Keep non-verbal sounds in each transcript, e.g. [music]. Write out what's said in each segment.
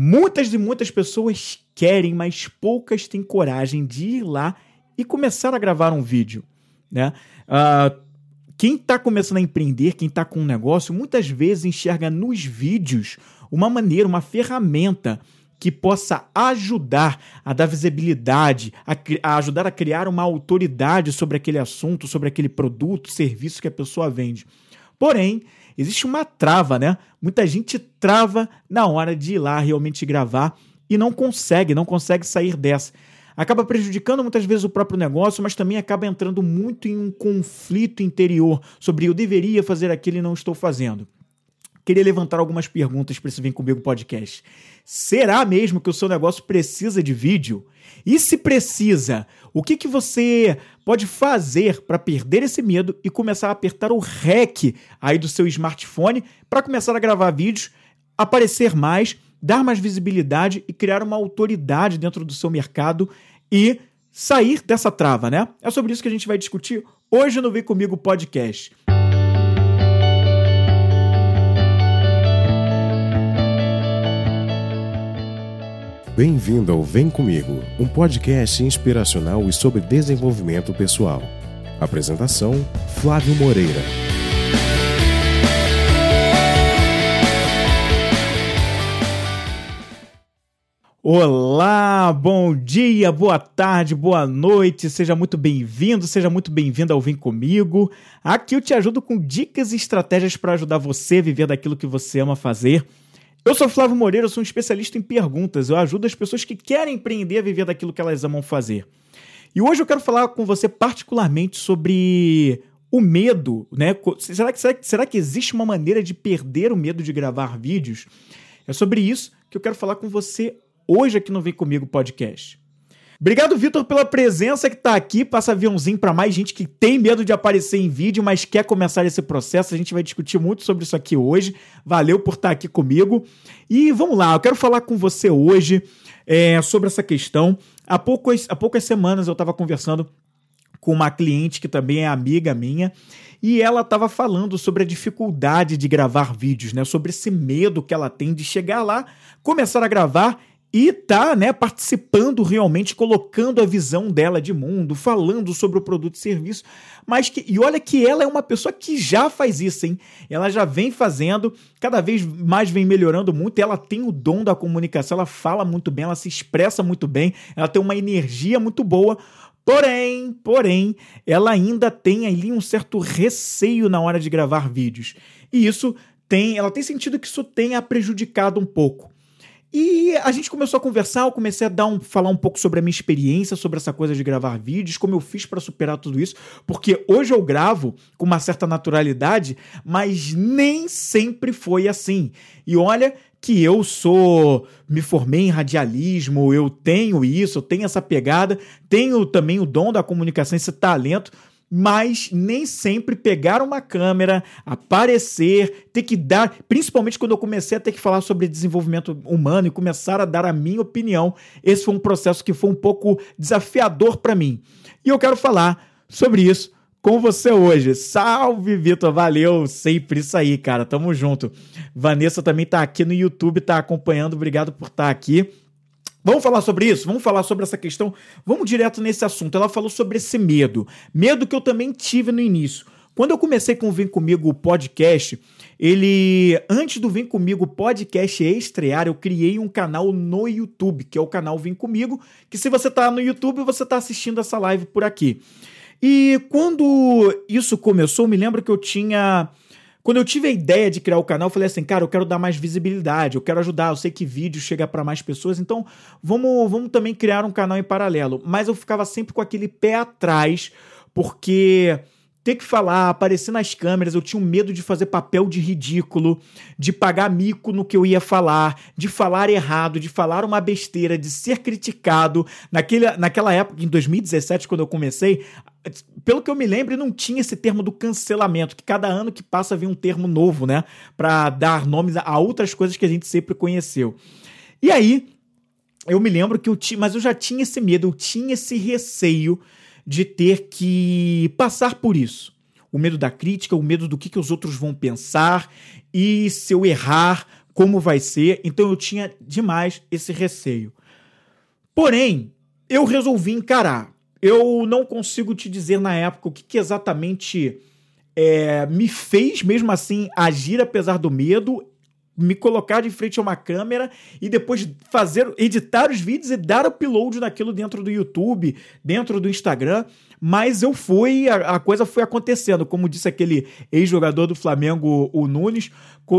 Muitas e muitas pessoas querem, mas poucas têm coragem de ir lá e começar a gravar um vídeo, né? Uh, quem está começando a empreender, quem está com um negócio, muitas vezes enxerga nos vídeos uma maneira, uma ferramenta que possa ajudar a dar visibilidade, a, a, ajudar a criar uma autoridade sobre aquele assunto, sobre aquele produto, serviço que a pessoa vende. Porém, existe uma trava, né? Muita gente trava na hora de ir lá realmente gravar e não consegue, não consegue sair dessa. Acaba prejudicando muitas vezes o próprio negócio, mas também acaba entrando muito em um conflito interior sobre eu deveria fazer aquilo e não estou fazendo queria levantar algumas perguntas para esse Vem Comigo podcast. Será mesmo que o seu negócio precisa de vídeo? E se precisa, o que, que você pode fazer para perder esse medo e começar a apertar o REC aí do seu smartphone para começar a gravar vídeos, aparecer mais, dar mais visibilidade e criar uma autoridade dentro do seu mercado e sair dessa trava, né? É sobre isso que a gente vai discutir hoje no Vem Comigo podcast. Bem-vindo ao Vem Comigo, um podcast inspiracional e sobre desenvolvimento pessoal. Apresentação: Flávio Moreira. Olá, bom dia, boa tarde, boa noite, seja muito bem-vindo, seja muito bem-vinda ao Vem Comigo. Aqui eu te ajudo com dicas e estratégias para ajudar você a viver daquilo que você ama fazer eu sou Flávio Moreira, sou um especialista em perguntas. Eu ajudo as pessoas que querem empreender a viver daquilo que elas amam fazer. E hoje eu quero falar com você particularmente sobre o medo, né? Será que, será, será que existe uma maneira de perder o medo de gravar vídeos? É sobre isso que eu quero falar com você hoje aqui no Vem Comigo Podcast. Obrigado, Vitor, pela presença que está aqui. Passa aviãozinho para mais gente que tem medo de aparecer em vídeo, mas quer começar esse processo. A gente vai discutir muito sobre isso aqui hoje. Valeu por estar tá aqui comigo. E vamos lá, eu quero falar com você hoje é, sobre essa questão. Há poucas, há poucas semanas eu estava conversando com uma cliente que também é amiga minha e ela estava falando sobre a dificuldade de gravar vídeos, né? Sobre esse medo que ela tem de chegar lá, começar a gravar e tá, né, participando realmente, colocando a visão dela de mundo, falando sobre o produto e serviço, mas que e olha que ela é uma pessoa que já faz isso, hein? Ela já vem fazendo, cada vez mais vem melhorando muito, ela tem o dom da comunicação, ela fala muito bem, ela se expressa muito bem, ela tem uma energia muito boa. Porém, porém, ela ainda tem ali um certo receio na hora de gravar vídeos. E isso tem, ela tem sentido que isso tenha prejudicado um pouco. E a gente começou a conversar, eu comecei a dar um, falar um pouco sobre a minha experiência, sobre essa coisa de gravar vídeos, como eu fiz para superar tudo isso, porque hoje eu gravo com uma certa naturalidade, mas nem sempre foi assim. E olha que eu sou, me formei em radialismo, eu tenho isso, eu tenho essa pegada, tenho também o dom da comunicação, esse talento, mas nem sempre pegar uma câmera, aparecer, ter que dar, principalmente quando eu comecei a ter que falar sobre desenvolvimento humano e começar a dar a minha opinião, esse foi um processo que foi um pouco desafiador para mim. E eu quero falar sobre isso com você hoje. Salve, Vitor, valeu, sempre isso aí, cara, tamo junto. Vanessa também tá aqui no YouTube, tá acompanhando, obrigado por estar tá aqui. Vamos falar sobre isso? Vamos falar sobre essa questão? Vamos direto nesse assunto. Ela falou sobre esse medo. Medo que eu também tive no início. Quando eu comecei com o Vem Comigo podcast, ele. Antes do Vem Comigo podcast estrear, eu criei um canal no YouTube, que é o canal Vem Comigo, que se você tá no YouTube, você tá assistindo essa live por aqui. E quando isso começou, me lembro que eu tinha quando eu tive a ideia de criar o canal, eu falei assim, cara, eu quero dar mais visibilidade, eu quero ajudar, eu sei que vídeo chega para mais pessoas, então vamos, vamos também criar um canal em paralelo. Mas eu ficava sempre com aquele pé atrás, porque ter que falar, aparecer nas câmeras, eu tinha um medo de fazer papel de ridículo, de pagar mico no que eu ia falar, de falar errado, de falar uma besteira, de ser criticado. Naquele, naquela época, em 2017, quando eu comecei, pelo que eu me lembro, não tinha esse termo do cancelamento, que cada ano que passa vem um termo novo, né? Para dar nomes a outras coisas que a gente sempre conheceu. E aí, eu me lembro que eu tinha, mas eu já tinha esse medo, eu tinha esse receio de ter que passar por isso. O medo da crítica, o medo do que, que os outros vão pensar e se eu errar, como vai ser, então eu tinha demais esse receio. Porém, eu resolvi encarar. Eu não consigo te dizer na época o que, que exatamente é, me fez, mesmo assim, agir apesar do medo, me colocar de frente a uma câmera e depois fazer, editar os vídeos e dar upload naquilo dentro do YouTube, dentro do Instagram. Mas eu fui, a, a coisa foi acontecendo. Como disse aquele ex-jogador do Flamengo, o Nunes,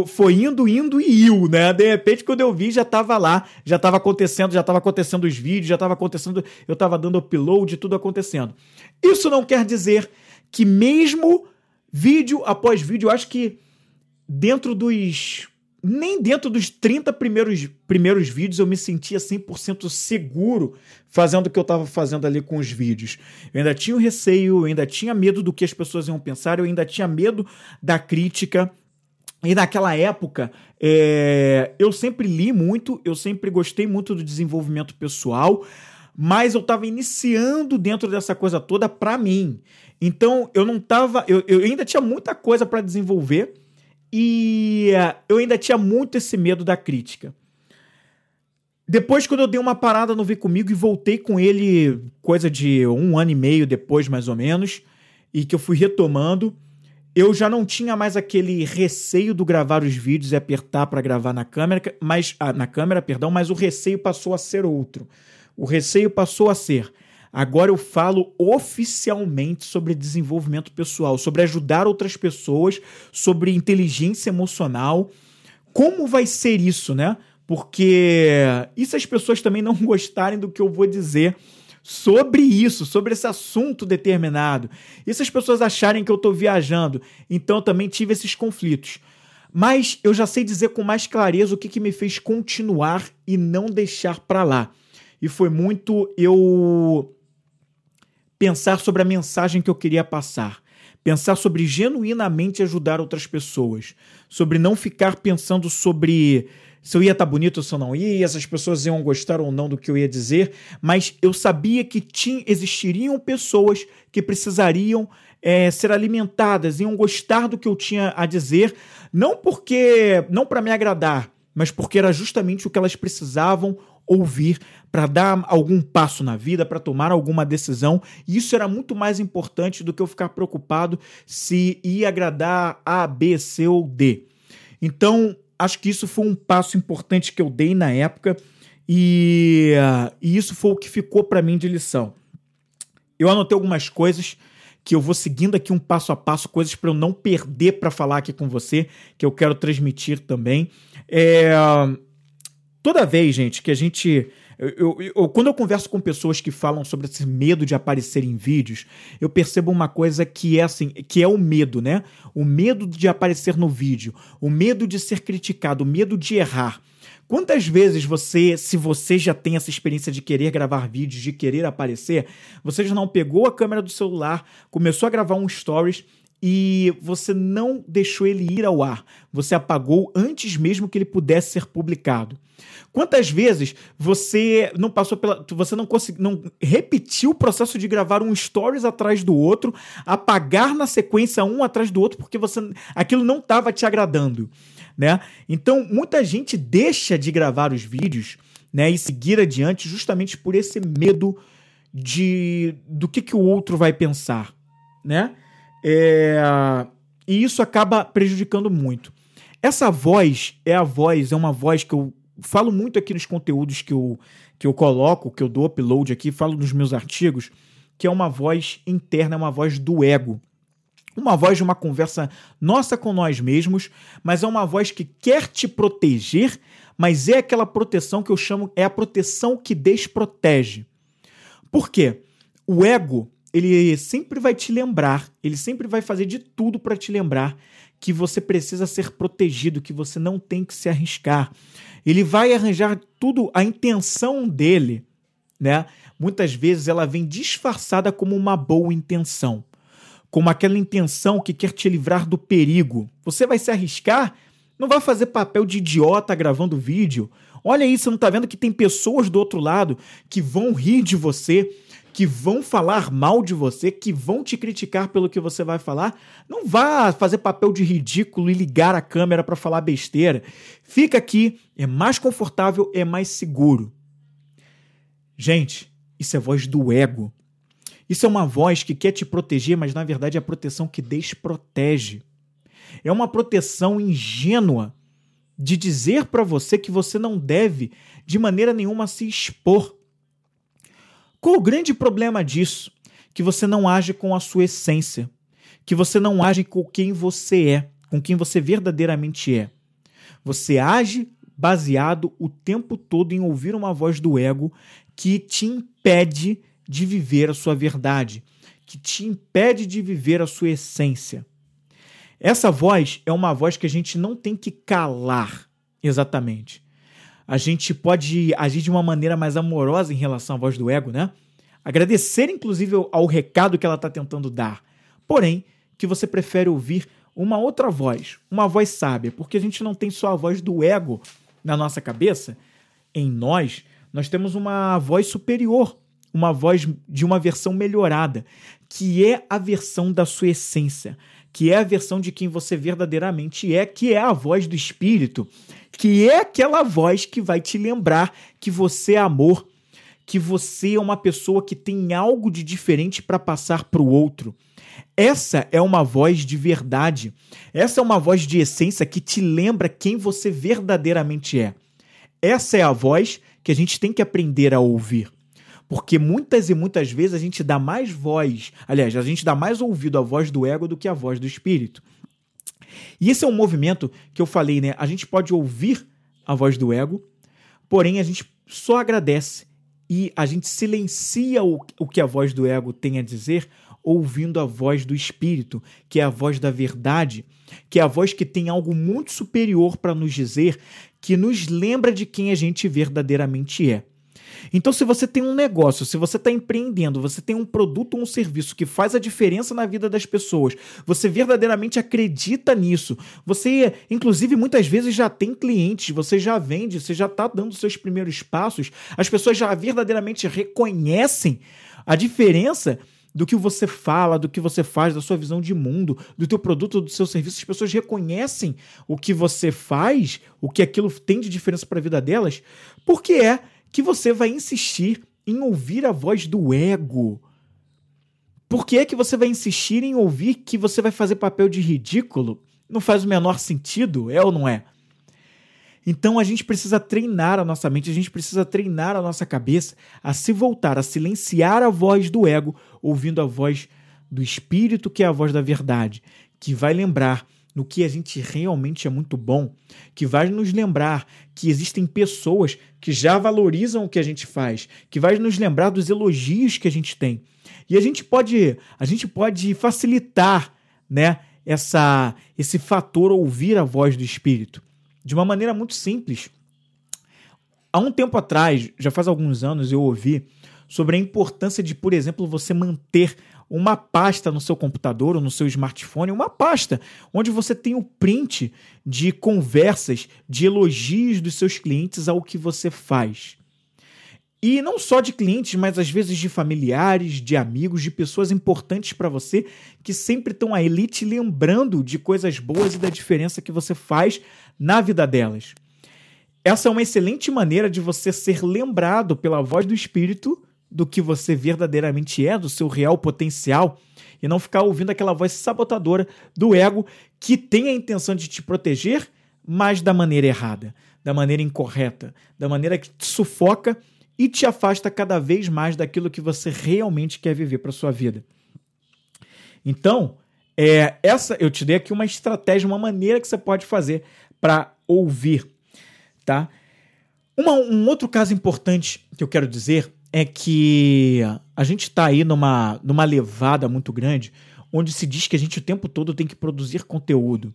foi indo, indo e iu, né? De repente, quando eu vi, já tava lá, já tava acontecendo, já tava acontecendo os vídeos, já tava acontecendo, eu tava dando upload, tudo acontecendo. Isso não quer dizer que mesmo vídeo após vídeo, eu acho que dentro dos nem dentro dos 30 primeiros, primeiros vídeos eu me sentia 100% seguro fazendo o que eu estava fazendo ali com os vídeos. Eu ainda tinha o receio, eu ainda tinha medo do que as pessoas iam pensar, eu ainda tinha medo da crítica. E naquela época, é, eu sempre li muito, eu sempre gostei muito do desenvolvimento pessoal, mas eu estava iniciando dentro dessa coisa toda para mim. Então eu não estava, eu, eu ainda tinha muita coisa para desenvolver e uh, eu ainda tinha muito esse medo da crítica. Depois, quando eu dei uma parada no Vem Comigo e voltei com ele, coisa de um ano e meio depois, mais ou menos, e que eu fui retomando, eu já não tinha mais aquele receio do gravar os vídeos e apertar para gravar na câmera, mas ah, na câmera, perdão, mas o receio passou a ser outro. O receio passou a ser Agora eu falo oficialmente sobre desenvolvimento pessoal, sobre ajudar outras pessoas, sobre inteligência emocional. Como vai ser isso, né? Porque e se as pessoas também não [laughs] gostarem do que eu vou dizer sobre isso, sobre esse assunto determinado? E se as pessoas acharem que eu estou viajando? Então eu também tive esses conflitos. Mas eu já sei dizer com mais clareza o que, que me fez continuar e não deixar para lá. E foi muito eu pensar sobre a mensagem que eu queria passar, pensar sobre genuinamente ajudar outras pessoas, sobre não ficar pensando sobre se eu ia estar tá bonito ou se eu não ia, se as pessoas iam gostar ou não do que eu ia dizer, mas eu sabia que tinha, existiriam pessoas que precisariam é, ser alimentadas, iam gostar do que eu tinha a dizer, não porque, não para me agradar, mas porque era justamente o que elas precisavam ouvir para dar algum passo na vida, para tomar alguma decisão. E isso era muito mais importante do que eu ficar preocupado se ia agradar A, B, C ou D. Então, acho que isso foi um passo importante que eu dei na época e, uh, e isso foi o que ficou para mim de lição. Eu anotei algumas coisas que eu vou seguindo aqui um passo a passo, coisas para eu não perder para falar aqui com você, que eu quero transmitir também. É, toda vez, gente, que a gente. Eu, eu, eu, quando eu converso com pessoas que falam sobre esse medo de aparecer em vídeos, eu percebo uma coisa que é assim, que é o medo, né? O medo de aparecer no vídeo, o medo de ser criticado, o medo de errar. Quantas vezes você, se você já tem essa experiência de querer gravar vídeos, de querer aparecer, você já não pegou a câmera do celular, começou a gravar um stories e você não deixou ele ir ao ar. Você apagou antes mesmo que ele pudesse ser publicado. Quantas vezes você não passou pela. Você não conseguiu. não repetiu o processo de gravar um stories atrás do outro, apagar na sequência um atrás do outro, porque você aquilo não estava te agradando. Né? Então, muita gente deixa de gravar os vídeos né, e seguir adiante justamente por esse medo de do que, que o outro vai pensar. Né? É, e isso acaba prejudicando muito. Essa voz é a voz, é uma voz que eu falo muito aqui nos conteúdos que eu, que eu coloco, que eu dou upload aqui, falo nos meus artigos, que é uma voz interna, é uma voz do ego. Uma voz de uma conversa nossa com nós mesmos, mas é uma voz que quer te proteger, mas é aquela proteção que eu chamo, é a proteção que desprotege. Por quê? O ego, ele sempre vai te lembrar, ele sempre vai fazer de tudo para te lembrar que você precisa ser protegido, que você não tem que se arriscar. Ele vai arranjar tudo, a intenção dele, né? Muitas vezes ela vem disfarçada como uma boa intenção, como aquela intenção que quer te livrar do perigo. Você vai se arriscar? Não vai fazer papel de idiota gravando vídeo. Olha aí, você não tá vendo que tem pessoas do outro lado que vão rir de você, que vão falar mal de você, que vão te criticar pelo que você vai falar, não vá fazer papel de ridículo e ligar a câmera para falar besteira. Fica aqui, é mais confortável, é mais seguro. Gente, isso é voz do ego. Isso é uma voz que quer te proteger, mas na verdade é a proteção que desprotege. É uma proteção ingênua de dizer para você que você não deve de maneira nenhuma se expor. Qual o grande problema disso? Que você não age com a sua essência, que você não age com quem você é, com quem você verdadeiramente é. Você age baseado o tempo todo em ouvir uma voz do ego que te impede de viver a sua verdade, que te impede de viver a sua essência. Essa voz é uma voz que a gente não tem que calar exatamente. A gente pode agir de uma maneira mais amorosa em relação à voz do ego, né? Agradecer, inclusive, ao recado que ela está tentando dar. Porém, que você prefere ouvir uma outra voz, uma voz sábia, porque a gente não tem só a voz do ego na nossa cabeça, em nós, nós temos uma voz superior, uma voz de uma versão melhorada, que é a versão da sua essência, que é a versão de quem você verdadeiramente é, que é a voz do espírito, que é aquela voz que vai te lembrar que você é amor, que você é uma pessoa que tem algo de diferente para passar para o outro. Essa é uma voz de verdade. Essa é uma voz de essência que te lembra quem você verdadeiramente é. Essa é a voz que a gente tem que aprender a ouvir. Porque muitas e muitas vezes a gente dá mais voz, aliás, a gente dá mais ouvido à voz do ego do que à voz do espírito. E esse é um movimento que eu falei, né? A gente pode ouvir a voz do ego, porém a gente só agradece e a gente silencia o, o que a voz do ego tem a dizer, ouvindo a voz do espírito, que é a voz da verdade, que é a voz que tem algo muito superior para nos dizer, que nos lembra de quem a gente verdadeiramente é. Então, se você tem um negócio, se você está empreendendo, você tem um produto ou um serviço que faz a diferença na vida das pessoas, você verdadeiramente acredita nisso, você, inclusive, muitas vezes já tem clientes, você já vende, você já está dando seus primeiros passos, as pessoas já verdadeiramente reconhecem a diferença do que você fala, do que você faz, da sua visão de mundo, do teu produto, do seu serviço, as pessoas reconhecem o que você faz, o que aquilo tem de diferença para a vida delas, porque é que você vai insistir em ouvir a voz do ego? Por que é que você vai insistir em ouvir que você vai fazer papel de ridículo? Não faz o menor sentido, é ou não é? Então a gente precisa treinar a nossa mente, a gente precisa treinar a nossa cabeça a se voltar, a silenciar a voz do ego, ouvindo a voz do espírito, que é a voz da verdade, que vai lembrar no que a gente realmente é muito bom, que vai nos lembrar que existem pessoas que já valorizam o que a gente faz, que vai nos lembrar dos elogios que a gente tem. E a gente pode, a gente pode facilitar, né, essa esse fator ouvir a voz do espírito de uma maneira muito simples. Há um tempo atrás, já faz alguns anos, eu ouvi sobre a importância de, por exemplo, você manter uma pasta no seu computador ou no seu smartphone, uma pasta onde você tem o print de conversas, de elogios dos seus clientes ao que você faz. E não só de clientes, mas às vezes de familiares, de amigos, de pessoas importantes para você que sempre estão aí te lembrando de coisas boas e da diferença que você faz na vida delas. Essa é uma excelente maneira de você ser lembrado pela voz do espírito do que você verdadeiramente é, do seu real potencial, e não ficar ouvindo aquela voz sabotadora do ego que tem a intenção de te proteger, mas da maneira errada, da maneira incorreta, da maneira que te sufoca e te afasta cada vez mais daquilo que você realmente quer viver para sua vida. Então, é, essa eu te dei aqui uma estratégia, uma maneira que você pode fazer para ouvir, tá? Uma, um outro caso importante que eu quero dizer é que a gente está aí numa, numa levada muito grande, onde se diz que a gente o tempo todo tem que produzir conteúdo.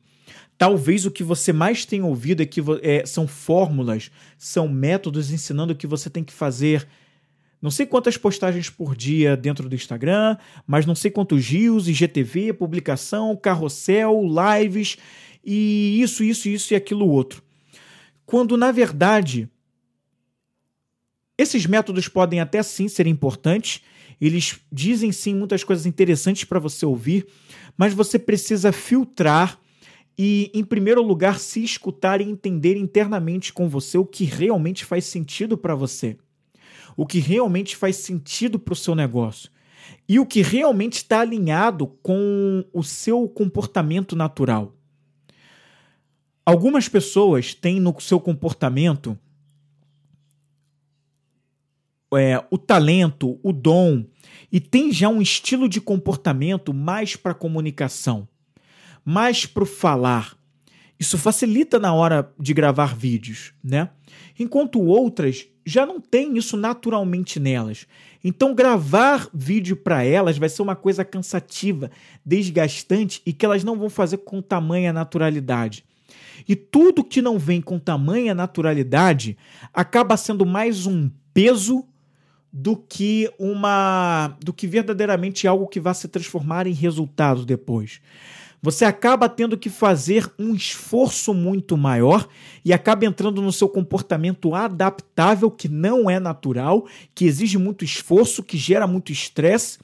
Talvez o que você mais tem ouvido é que é, são fórmulas, são métodos ensinando o que você tem que fazer. Não sei quantas postagens por dia dentro do Instagram, mas não sei quantos rios, IGTV, publicação, carrossel, lives e isso, isso, isso e aquilo outro. Quando na verdade Esses métodos podem até sim ser importantes, eles dizem sim muitas coisas interessantes para você ouvir, mas você precisa filtrar e, em primeiro lugar, se escutar e entender internamente com você o que realmente faz sentido para você, o que realmente faz sentido para o seu negócio e o que realmente está alinhado com o seu comportamento natural. Algumas pessoas têm no seu comportamento é, o talento, o dom, e tem já um estilo de comportamento mais para comunicação, mais para o falar. Isso facilita na hora de gravar vídeos, né? Enquanto outras já não têm isso naturalmente nelas. Então, gravar vídeo para elas vai ser uma coisa cansativa, desgastante e que elas não vão fazer com tamanha naturalidade. E tudo que não vem com tamanha naturalidade acaba sendo mais um peso do que uma do que verdadeiramente algo que vai se transformar em resultado depois. Você acaba tendo que fazer um esforço muito maior e acaba entrando no seu comportamento adaptável que não é natural, que exige muito esforço, que gera muito estresse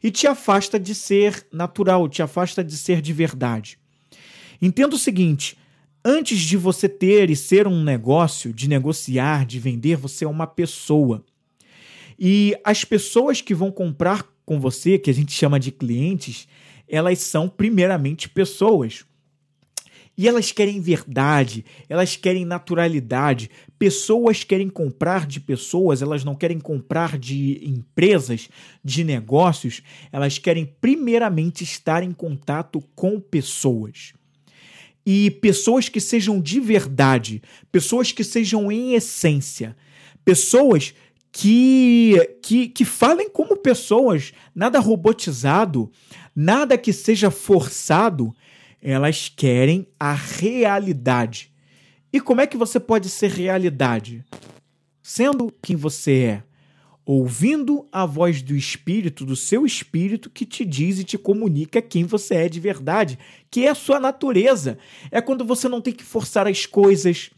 e te afasta de ser natural, te afasta de ser de verdade. Entenda o seguinte: antes de você ter e ser um negócio, de negociar, de vender, você é uma pessoa. E as pessoas que vão comprar com você, que a gente chama de clientes, elas são primeiramente pessoas. E elas querem verdade, elas querem naturalidade. Pessoas querem comprar de pessoas, elas não querem comprar de empresas, de negócios. Elas querem primeiramente estar em contato com pessoas. E pessoas que sejam de verdade, pessoas que sejam em essência, pessoas que, que, que falem como pessoas, nada robotizado, nada que seja forçado, elas querem a realidade. E como é que você pode ser realidade? Sendo quem você é, ouvindo a voz do espírito, do seu espírito que te diz e te comunica quem você é de verdade, que é a sua natureza. É quando você não tem que forçar as coisas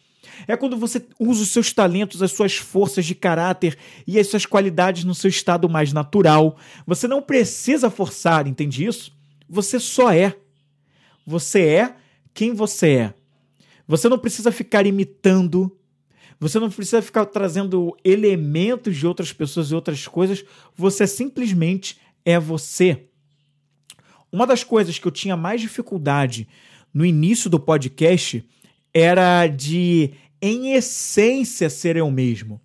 é quando você usa os seus talentos, as suas forças de caráter e as suas qualidades no seu estado mais natural. Você não precisa forçar, entende isso? Você só é. Você é quem você é. Você não precisa ficar imitando. Você não precisa ficar trazendo elementos de outras pessoas e outras coisas. Você simplesmente é você. Uma das coisas que eu tinha mais dificuldade no início do podcast era de em essência ser eu mesmo.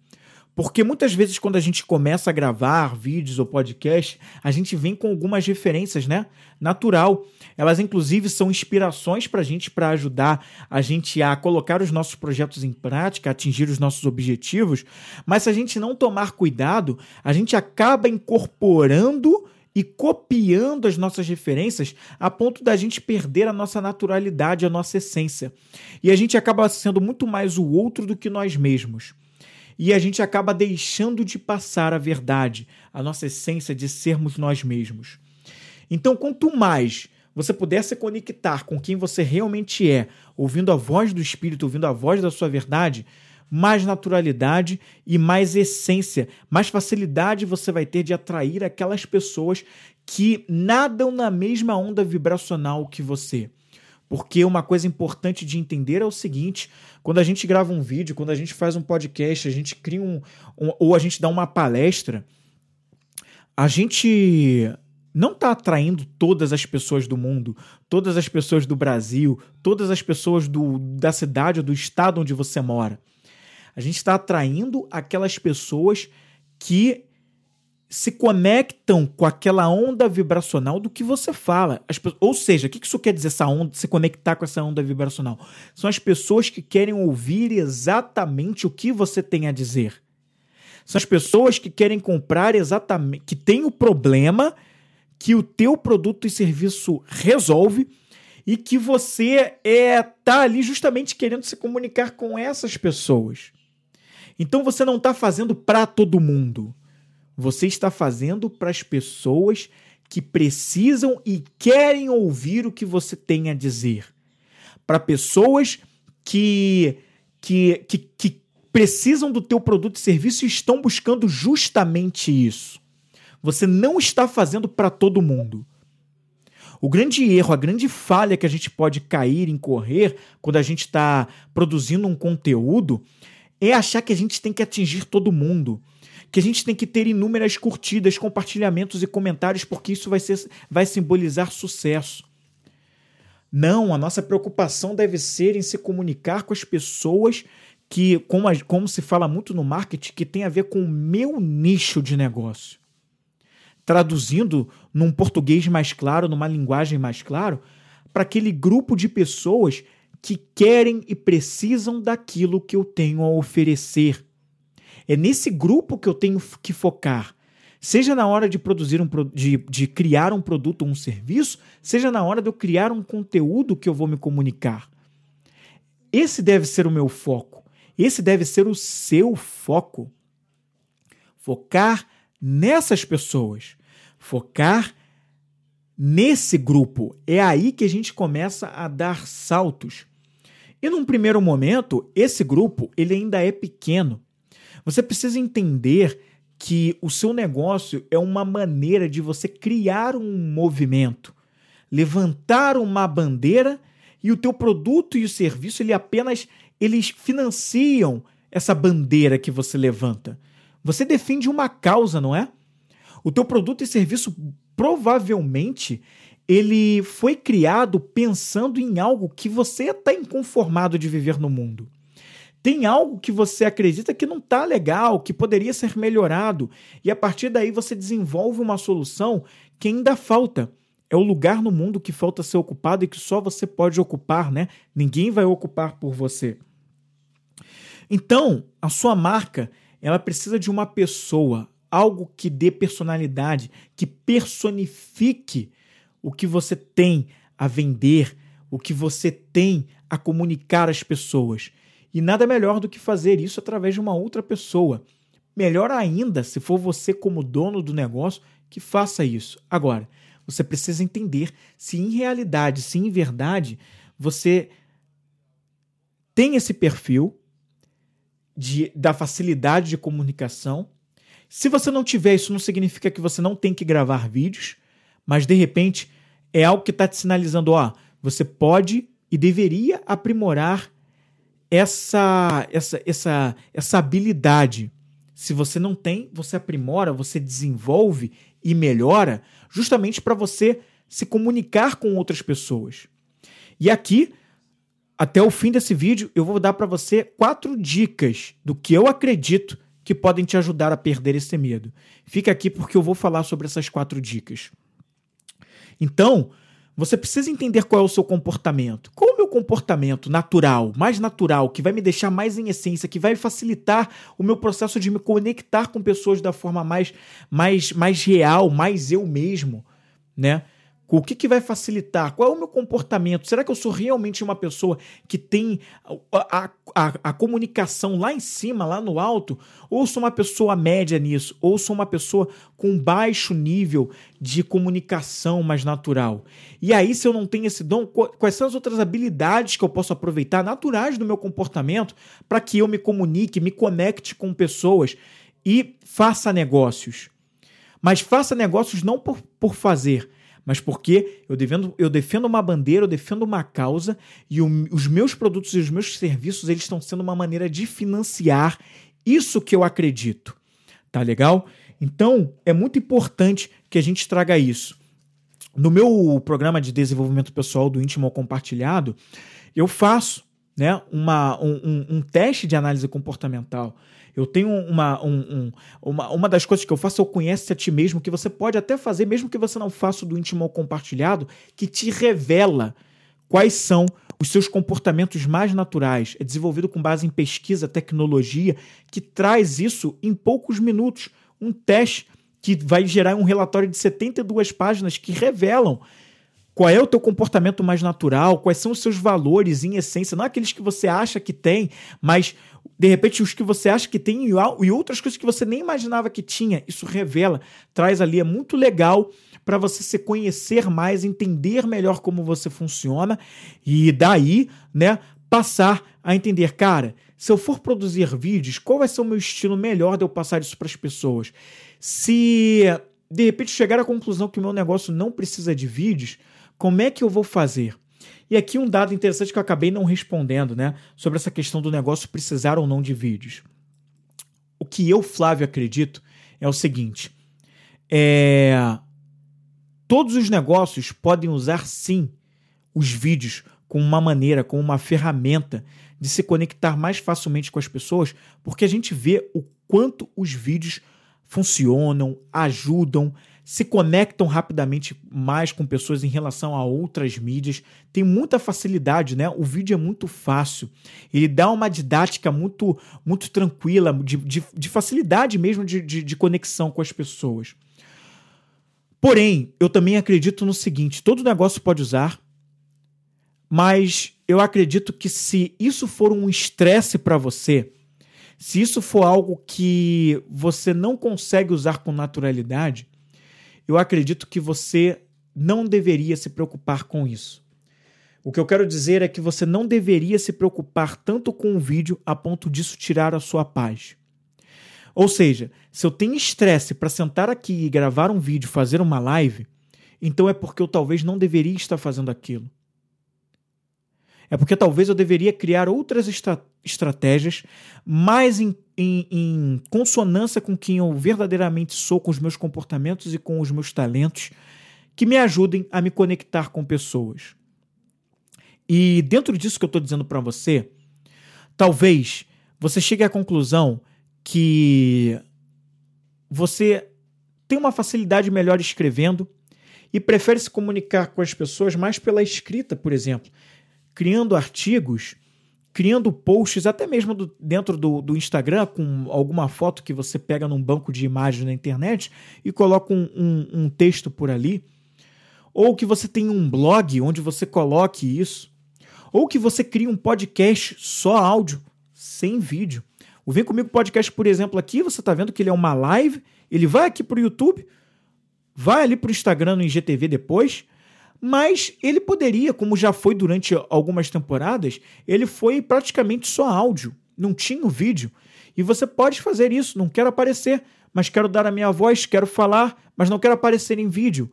Porque muitas vezes, quando a gente começa a gravar vídeos ou podcast, a gente vem com algumas referências, né? Natural. Elas, inclusive, são inspirações para a gente, para ajudar a gente a colocar os nossos projetos em prática, atingir os nossos objetivos. Mas se a gente não tomar cuidado, a gente acaba incorporando e copiando as nossas referências a ponto da gente perder a nossa naturalidade, a nossa essência. E a gente acaba sendo muito mais o outro do que nós mesmos. E a gente acaba deixando de passar a verdade, a nossa essência de sermos nós mesmos. Então, quanto mais você puder se conectar com quem você realmente é, ouvindo a voz do Espírito, ouvindo a voz da sua verdade, mais naturalidade e mais essência, mais facilidade você vai ter de atrair aquelas pessoas que nadam na mesma onda vibracional que você. Porque uma coisa importante de entender é o seguinte: quando a gente grava um vídeo, quando a gente faz um podcast, a gente cria um, um ou a gente dá uma palestra, a gente não está atraindo todas as pessoas do mundo, todas as pessoas do Brasil, todas as pessoas do, da cidade ou do estado onde você mora. A gente está atraindo aquelas pessoas que se conectam com aquela onda vibracional do que você fala. As, ou seja, o que isso quer dizer, essa onda, se conectar com essa onda vibracional? São as pessoas que querem ouvir exatamente o que você tem a dizer. São as pessoas que querem comprar exatamente, que tem o problema que o teu produto e serviço resolve e que você é tá ali justamente querendo se comunicar com essas pessoas. Então você não está fazendo para todo mundo. Você está fazendo para as pessoas que precisam e querem ouvir o que você tem a dizer. Para pessoas que, que, que, que precisam do teu produto e serviço e estão buscando justamente isso. Você não está fazendo para todo mundo. O grande erro, a grande falha que a gente pode cair, incorrer, quando a gente está produzindo um conteúdo, é achar que a gente tem que atingir todo mundo. Que a gente tem que ter inúmeras curtidas, compartilhamentos e comentários, porque isso vai, ser, vai simbolizar sucesso. Não, a nossa preocupação deve ser em se comunicar com as pessoas que, como, como se fala muito no marketing, que tem a ver com o meu nicho de negócio traduzindo num português mais claro, numa linguagem mais claro, para aquele grupo de pessoas que querem e precisam daquilo que eu tenho a oferecer. É nesse grupo que eu tenho que focar. Seja na hora de produzir um de, de criar um produto ou um serviço, seja na hora de eu criar um conteúdo que eu vou me comunicar. Esse deve ser o meu foco. Esse deve ser o seu foco. Focar nessas pessoas focar nesse grupo. É aí que a gente começa a dar saltos. E num primeiro momento, esse grupo ele ainda é pequeno. Você precisa entender que o seu negócio é uma maneira de você criar um movimento, levantar uma bandeira e o teu produto e o serviço ele apenas eles financiam essa bandeira que você levanta. Você defende uma causa, não é? O teu produto e serviço provavelmente ele foi criado pensando em algo que você está inconformado de viver no mundo. Tem algo que você acredita que não está legal, que poderia ser melhorado, e a partir daí você desenvolve uma solução que ainda falta. É o lugar no mundo que falta ser ocupado e que só você pode ocupar, né? Ninguém vai ocupar por você. Então, a sua marca, ela precisa de uma pessoa, algo que dê personalidade, que personifique o que você tem a vender, o que você tem a comunicar às pessoas. E nada melhor do que fazer isso através de uma outra pessoa. Melhor ainda, se for você como dono do negócio, que faça isso. Agora, você precisa entender se em realidade, se em verdade, você tem esse perfil de, da facilidade de comunicação se você não tiver, isso não significa que você não tem que gravar vídeos, mas de repente é algo que está te sinalizando, ó, você pode e deveria aprimorar essa, essa, essa, essa habilidade. Se você não tem, você aprimora, você desenvolve e melhora, justamente para você se comunicar com outras pessoas. E aqui, até o fim desse vídeo, eu vou dar para você quatro dicas do que eu acredito que podem te ajudar a perder esse medo. Fica aqui porque eu vou falar sobre essas quatro dicas. Então, você precisa entender qual é o seu comportamento. Qual é o meu comportamento natural, mais natural, que vai me deixar mais em essência, que vai facilitar o meu processo de me conectar com pessoas da forma mais, mais, mais real, mais eu mesmo, né? O que, que vai facilitar? Qual é o meu comportamento? Será que eu sou realmente uma pessoa que tem a, a, a, comunicação lá em cima, lá no alto? Ou sou uma pessoa média nisso? Ou sou uma pessoa com baixo nível de comunicação mais natural? E aí, se eu não tenho esse dom, quais são as outras habilidades que eu posso aproveitar, naturais do meu comportamento, para que eu me comunique, me conecte com pessoas e faça negócios? Mas faça negócios não por, por fazer mas porque eu defendo, eu defendo uma bandeira, eu defendo uma causa e o, os meus produtos e os meus serviços eles estão sendo uma maneira de financiar isso que eu acredito. Tá legal? Então, é muito importante que a gente traga isso. No meu programa de desenvolvimento pessoal do íntimo compartilhado, eu faço né, uma, um, um, um teste de análise comportamental. Eu tenho uma, um, um, uma, uma das coisas que eu faço, eu conhece a ti mesmo, que você pode até fazer, mesmo que você não faça do íntimo ao compartilhado, que te revela quais são os seus comportamentos mais naturais. É desenvolvido com base em pesquisa, tecnologia, que traz isso em poucos minutos. Um teste que vai gerar um relatório de 72 páginas que revelam qual é o teu comportamento mais natural, quais são os seus valores em essência, não aqueles que você acha que tem, mas de repente os que você acha que tem e outras coisas que você nem imaginava que tinha. Isso revela, traz ali, é muito legal para você se conhecer mais, entender melhor como você funciona e daí, né, passar a entender, cara, se eu for produzir vídeos, qual vai ser o meu estilo melhor de eu passar isso para as pessoas? Se de repente chegar à conclusão que o meu negócio não precisa de vídeos, como é que eu vou fazer? E aqui um dado interessante que eu acabei não respondendo, né, sobre essa questão do negócio precisar ou não de vídeos. O que eu, Flávio, acredito é o seguinte: é... todos os negócios podem usar sim os vídeos como uma maneira, como uma ferramenta de se conectar mais facilmente com as pessoas, porque a gente vê o quanto os vídeos funcionam, ajudam, se conectam rapidamente mais com pessoas em relação a outras mídias. Tem muita facilidade, né? O vídeo é muito fácil. Ele dá uma didática muito muito tranquila, de, de, de facilidade mesmo de, de, de conexão com as pessoas. Porém, eu também acredito no seguinte: todo negócio pode usar, mas eu acredito que se isso for um estresse para você, se isso for algo que você não consegue usar com naturalidade, eu acredito que você não deveria se preocupar com isso. O que eu quero dizer é que você não deveria se preocupar tanto com o vídeo a ponto disso tirar a sua paz. Ou seja, se eu tenho estresse para sentar aqui e gravar um vídeo, fazer uma live, então é porque eu talvez não deveria estar fazendo aquilo. É porque talvez eu deveria criar outras estra estratégias mais em, em, em consonância com quem eu verdadeiramente sou, com os meus comportamentos e com os meus talentos, que me ajudem a me conectar com pessoas. E dentro disso que eu estou dizendo para você, talvez você chegue à conclusão que você tem uma facilidade melhor escrevendo e prefere se comunicar com as pessoas mais pela escrita, por exemplo criando artigos, criando posts, até mesmo do, dentro do, do, Instagram, com alguma foto que você pega num banco de imagens na internet e coloca um, um, um texto por ali. Ou que você tenha um blog onde você coloque isso. Ou que você crie um podcast só áudio, sem vídeo. O Vem Comigo Podcast, por exemplo, aqui, você está vendo que ele é uma live, ele vai aqui para o YouTube, vai ali para o Instagram no IGTV depois, mas ele poderia, como já foi durante algumas temporadas, ele foi praticamente só áudio, não tinha o vídeo. E você pode fazer isso, não quero aparecer, mas quero dar a minha voz, quero falar, mas não quero aparecer em vídeo.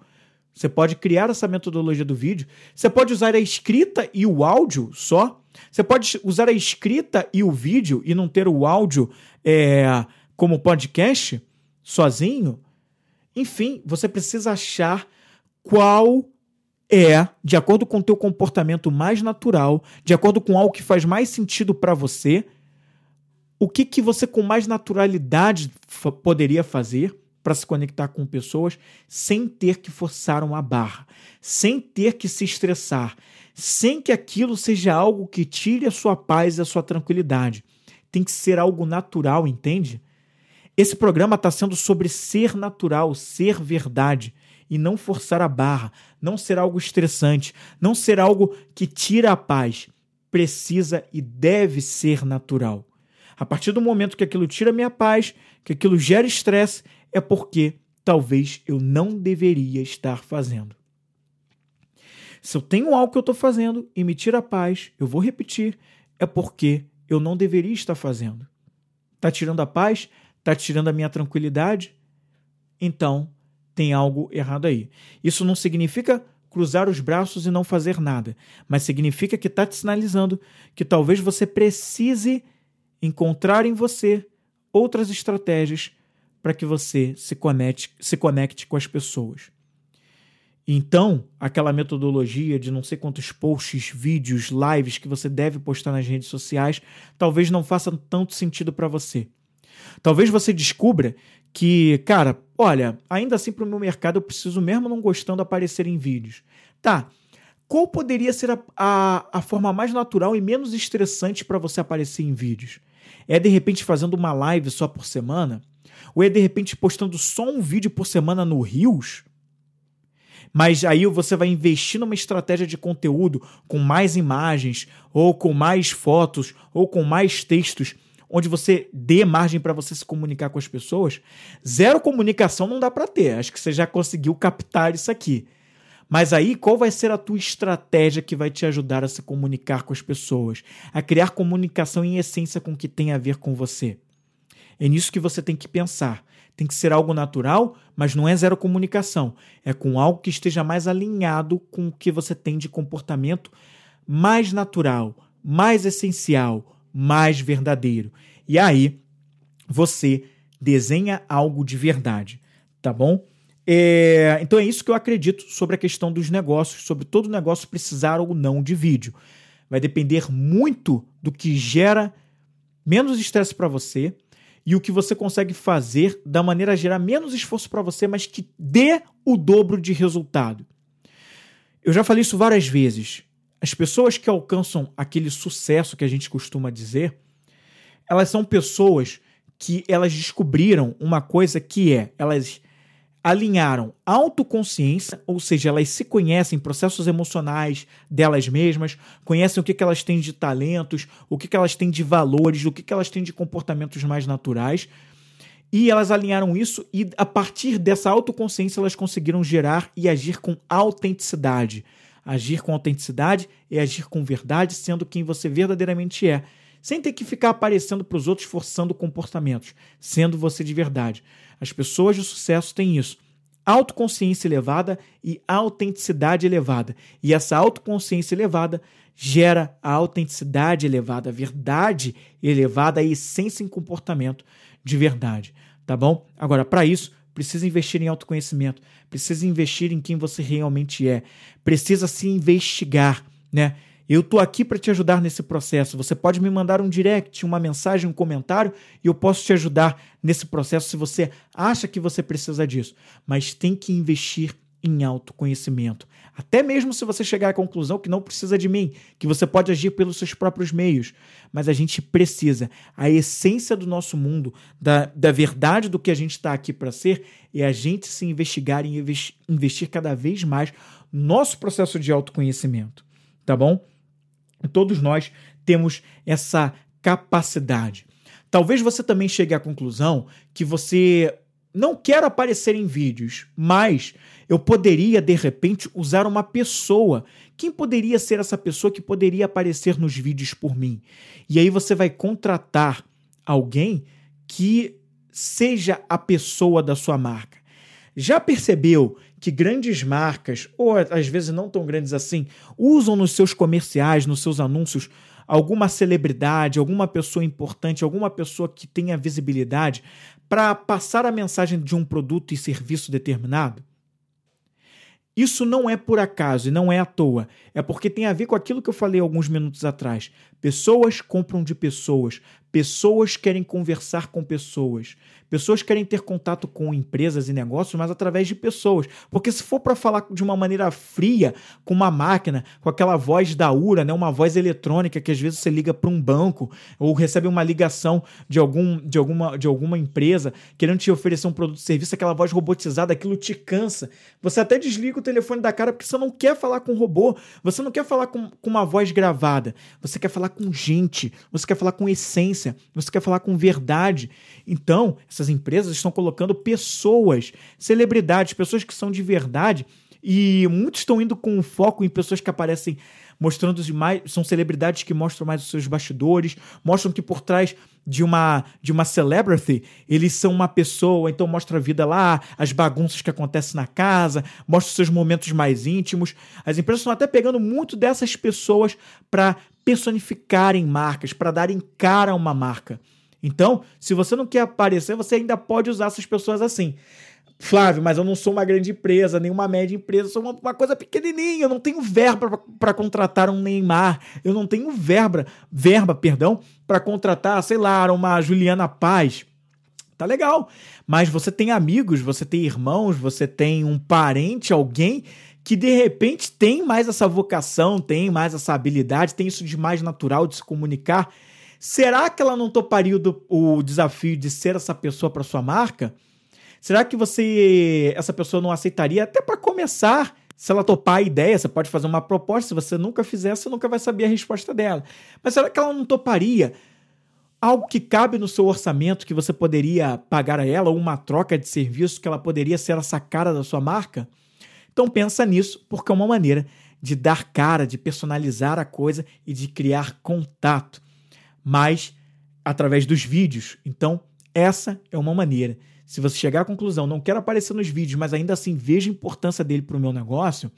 Você pode criar essa metodologia do vídeo. Você pode usar a escrita e o áudio só. Você pode usar a escrita e o vídeo e não ter o áudio é, como podcast sozinho. Enfim, você precisa achar qual é, de acordo com o teu comportamento mais natural, de acordo com algo que faz mais sentido para você, o que, que você com mais naturalidade poderia fazer para se conectar com pessoas sem ter que forçar uma barra, sem ter que se estressar, sem que aquilo seja algo que tire a sua paz e a sua tranquilidade. Tem que ser algo natural, entende? Esse programa está sendo sobre ser natural, ser verdade e não forçar a barra, não ser algo estressante, não ser algo que tira a paz. Precisa e deve ser natural. A partir do momento que aquilo tira minha paz, que aquilo gera estresse, é porque talvez eu não deveria estar fazendo. Se eu tenho algo que eu estou fazendo e me tira a paz, eu vou repetir, é porque eu não deveria estar fazendo. Está tirando a paz? Está tirando a minha tranquilidade? Então, tem algo errado aí. Isso não significa cruzar os braços e não fazer nada, mas significa que está te sinalizando que talvez você precise encontrar em você outras estratégias para que você se conecte, se conecte com as pessoas. Então, aquela metodologia de não sei quantos posts, vídeos, lives que você deve postar nas redes sociais, talvez não faça tanto sentido para você. Talvez você descubra que, cara, olha, ainda assim para o meu mercado eu preciso, mesmo não gostando, aparecer em vídeos. Tá. Qual poderia ser a, a, a forma mais natural e menos estressante para você aparecer em vídeos? É de repente fazendo uma live só por semana? Ou é de repente postando só um vídeo por semana no Rios? Mas aí você vai investir numa estratégia de conteúdo com mais imagens, ou com mais fotos, ou com mais textos onde você dê margem para você se comunicar com as pessoas, zero comunicação não dá para ter. Acho que você já conseguiu captar isso aqui. Mas aí, qual vai ser a tua estratégia que vai te ajudar a se comunicar com as pessoas? A criar comunicação em essência com o que tem a ver com você? É nisso que você tem que pensar. Tem que ser algo natural, mas não é zero comunicação. É com algo que esteja mais alinhado com o que você tem de comportamento mais natural, mais essencial, mais verdadeiro. E aí, você desenha algo de verdade, tá bom? É, então é isso que eu acredito sobre a questão dos negócios, sobre todo negócio precisar ou não de vídeo. Vai depender muito do que gera menos estresse para você e o que você consegue fazer da maneira a gerar menos esforço para você, mas que dê o dobro de resultado. Eu já falei isso várias vezes. As pessoas que alcançam aquele sucesso que a gente costuma dizer, elas são pessoas que elas descobriram uma coisa que é, elas alinharam autoconsciência, ou seja, elas se conhecem, processos emocionais delas mesmas, conhecem o que, que elas têm de talentos, o que, que elas têm de valores, o que, que elas têm de comportamentos mais naturais. E elas alinharam isso e, a partir dessa autoconsciência, elas conseguiram gerar e agir com autenticidade. Agir com autenticidade é agir com verdade, sendo quem você verdadeiramente é, sem ter que ficar aparecendo para os outros forçando comportamentos, sendo você de verdade. As pessoas de sucesso têm isso. Autoconsciência elevada e autenticidade elevada. E essa autoconsciência elevada gera a autenticidade elevada, a verdade elevada, a essência em comportamento de verdade. Tá bom? Agora, para isso, precisa investir em autoconhecimento, precisa investir em quem você realmente é, precisa se investigar, né? Eu tô aqui para te ajudar nesse processo. Você pode me mandar um direct, uma mensagem, um comentário e eu posso te ajudar nesse processo se você acha que você precisa disso. Mas tem que investir em autoconhecimento. Até mesmo se você chegar à conclusão que não precisa de mim, que você pode agir pelos seus próprios meios. Mas a gente precisa. A essência do nosso mundo, da, da verdade do que a gente está aqui para ser, é a gente se investigar e investir cada vez mais no nosso processo de autoconhecimento. Tá bom? Todos nós temos essa capacidade. Talvez você também chegue à conclusão que você não quer aparecer em vídeos, mas eu poderia de repente usar uma pessoa. Quem poderia ser essa pessoa que poderia aparecer nos vídeos por mim? E aí você vai contratar alguém que seja a pessoa da sua marca. Já percebeu que grandes marcas, ou às vezes não tão grandes assim, usam nos seus comerciais, nos seus anúncios, alguma celebridade, alguma pessoa importante, alguma pessoa que tenha visibilidade para passar a mensagem de um produto e serviço determinado? Isso não é por acaso e não é à toa. É porque tem a ver com aquilo que eu falei alguns minutos atrás. Pessoas compram de pessoas. Pessoas querem conversar com pessoas. Pessoas querem ter contato com empresas e negócios, mas através de pessoas. Porque se for para falar de uma maneira fria, com uma máquina, com aquela voz da URA, né, uma voz eletrônica que às vezes você liga para um banco ou recebe uma ligação de, algum, de, alguma, de alguma empresa querendo te oferecer um produto ou serviço, aquela voz robotizada, aquilo te cansa. Você até desliga o telefone da cara porque você não quer falar com um robô, você não quer falar com, com uma voz gravada, você quer falar com gente, você quer falar com essência, você quer falar com verdade. Então, essas empresas estão colocando pessoas, celebridades, pessoas que são de verdade, e muitos estão indo com foco em pessoas que aparecem mostrando mais, são celebridades que mostram mais os seus bastidores, mostram que por trás de uma de uma celebrity, eles são uma pessoa, então mostra a vida lá, as bagunças que acontecem na casa, mostra os seus momentos mais íntimos. As empresas estão até pegando muito dessas pessoas para personificarem marcas, para darem cara a uma marca. Então, se você não quer aparecer, você ainda pode usar essas pessoas assim. Flávio, mas eu não sou uma grande empresa, nem uma média empresa, sou uma, uma coisa pequenininha, eu não tenho verba para contratar um Neymar, eu não tenho verba, verba, perdão, para contratar, sei lá, uma Juliana Paz. Tá legal, mas você tem amigos, você tem irmãos, você tem um parente, alguém que de repente tem mais essa vocação, tem mais essa habilidade, tem isso de mais natural de se comunicar Será que ela não toparia o, o desafio de ser essa pessoa para sua marca? Será que você, essa pessoa não aceitaria até para começar? Se ela topar a ideia, você pode fazer uma proposta. Se você nunca fizer, você nunca vai saber a resposta dela. Mas será que ela não toparia algo que cabe no seu orçamento que você poderia pagar a ela, uma troca de serviço que ela poderia ser essa cara da sua marca? Então pensa nisso, porque é uma maneira de dar cara, de personalizar a coisa e de criar contato, mas através dos vídeos. Então, essa é uma maneira. Se você chegar à conclusão, não quero aparecer nos vídeos, mas ainda assim vejo a importância dele para o meu negócio,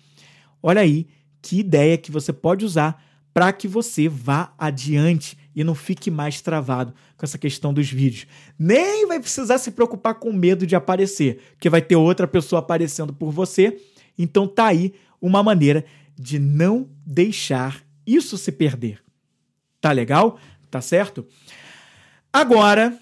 olha aí que ideia que você pode usar para que você vá adiante e não fique mais travado com essa questão dos vídeos. Nem vai precisar se preocupar com medo de aparecer, que vai ter outra pessoa aparecendo por você. Então tá aí uma maneira de não deixar isso se perder. Tá legal? Tá certo? Agora,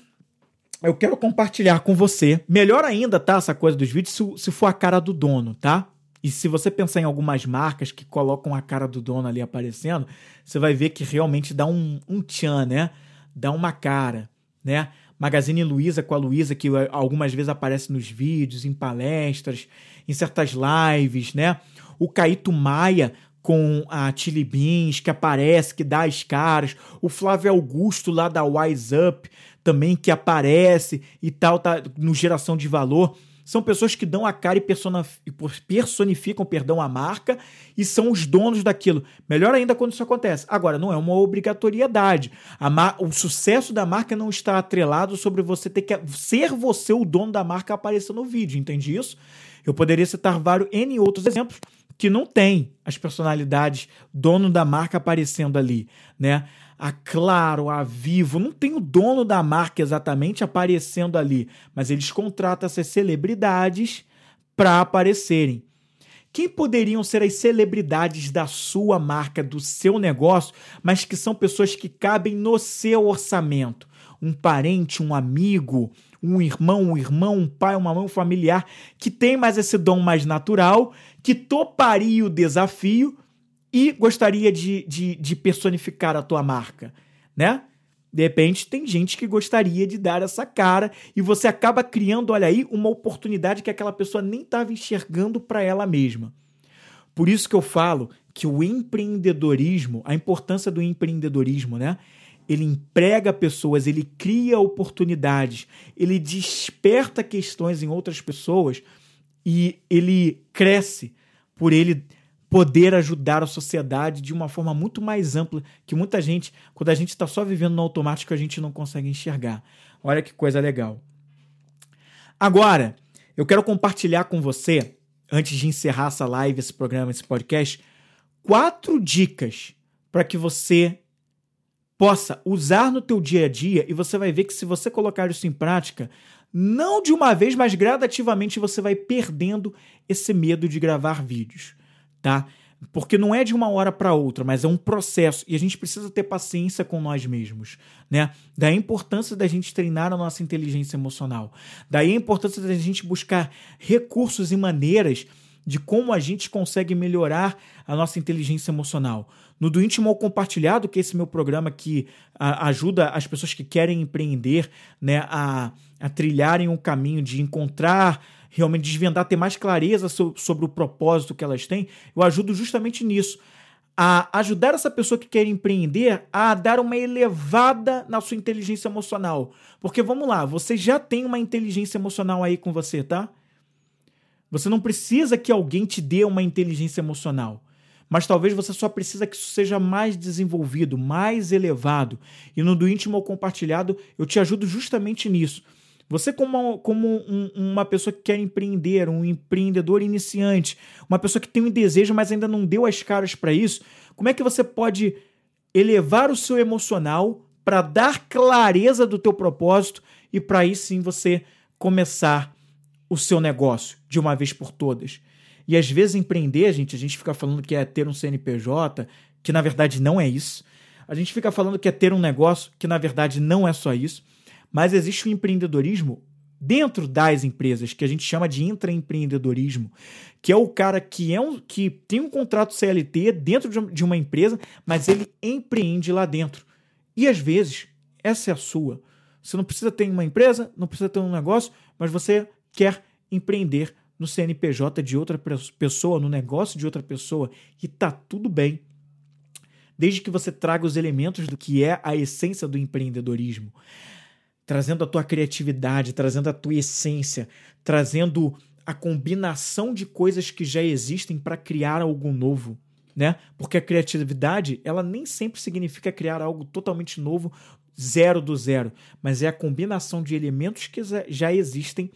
eu quero compartilhar com você, melhor ainda, tá? Essa coisa dos vídeos, se, se for a cara do dono, tá? E se você pensar em algumas marcas que colocam a cara do dono ali aparecendo, você vai ver que realmente dá um, um tchan, né? Dá uma cara, né? Magazine Luiza com a Luiza, que algumas vezes aparece nos vídeos, em palestras, em certas lives, né? O Caíto Maia com a Tilly Beans, que aparece, que dá as caras. O Flávio Augusto lá da Wise Up também, que aparece e tal, tá no Geração de Valor são pessoas que dão a cara e personificam, perdão, a marca e são os donos daquilo. Melhor ainda quando isso acontece. Agora, não é uma obrigatoriedade. o sucesso da marca não está atrelado sobre você ter que ser você o dono da marca aparecer no vídeo, entende isso? Eu poderia citar vários N outros exemplos que não tem as personalidades dono da marca aparecendo ali, né? A Claro, a Vivo, não tem o dono da marca exatamente aparecendo ali, mas eles contratam essas celebridades para aparecerem. Quem poderiam ser as celebridades da sua marca, do seu negócio, mas que são pessoas que cabem no seu orçamento? Um parente, um amigo, um irmão, um irmão, um pai, uma mãe, um familiar que tem mais esse dom mais natural, que toparia o desafio e gostaria de, de, de personificar a tua marca, né? De repente, tem gente que gostaria de dar essa cara e você acaba criando, olha aí, uma oportunidade que aquela pessoa nem estava enxergando para ela mesma. Por isso que eu falo que o empreendedorismo, a importância do empreendedorismo, né? Ele emprega pessoas, ele cria oportunidades, ele desperta questões em outras pessoas e ele cresce por ele poder ajudar a sociedade de uma forma muito mais ampla que muita gente, quando a gente está só vivendo no automático, a gente não consegue enxergar. Olha que coisa legal. Agora, eu quero compartilhar com você, antes de encerrar essa live, esse programa, esse podcast, quatro dicas para que você possa usar no teu dia a dia e você vai ver que se você colocar isso em prática, não de uma vez, mas gradativamente você vai perdendo esse medo de gravar vídeos tá? Porque não é de uma hora para outra, mas é um processo e a gente precisa ter paciência com nós mesmos, né? Daí a importância da gente treinar a nossa inteligência emocional. Daí a importância da gente buscar recursos e maneiras de como a gente consegue melhorar a nossa inteligência emocional. No Do Íntimo ao Compartilhado, que é esse meu programa que a, ajuda as pessoas que querem empreender né, a, a trilharem um caminho de encontrar realmente desvendar, ter mais clareza sobre o propósito que elas têm, eu ajudo justamente nisso. A ajudar essa pessoa que quer empreender a dar uma elevada na sua inteligência emocional. Porque vamos lá, você já tem uma inteligência emocional aí com você, tá? Você não precisa que alguém te dê uma inteligência emocional. Mas talvez você só precisa que isso seja mais desenvolvido, mais elevado. E no do íntimo ou compartilhado, eu te ajudo justamente nisso. Você, como, como um, uma pessoa que quer empreender, um empreendedor iniciante, uma pessoa que tem um desejo, mas ainda não deu as caras para isso, como é que você pode elevar o seu emocional para dar clareza do teu propósito e para aí sim você começar o seu negócio de uma vez por todas? E às vezes empreender, gente, a gente fica falando que é ter um CNPJ, que na verdade não é isso. A gente fica falando que é ter um negócio, que na verdade não é só isso. Mas existe o empreendedorismo dentro das empresas, que a gente chama de intraempreendedorismo, que é o cara que, é um, que tem um contrato CLT dentro de uma empresa, mas ele empreende lá dentro. E às vezes, essa é a sua. Você não precisa ter uma empresa, não precisa ter um negócio, mas você quer empreender no CNPJ de outra pessoa, no negócio de outra pessoa, e tá tudo bem. Desde que você traga os elementos do que é a essência do empreendedorismo trazendo a tua criatividade, trazendo a tua essência, trazendo a combinação de coisas que já existem para criar algo novo, né? Porque a criatividade, ela nem sempre significa criar algo totalmente novo, zero do zero, mas é a combinação de elementos que já existem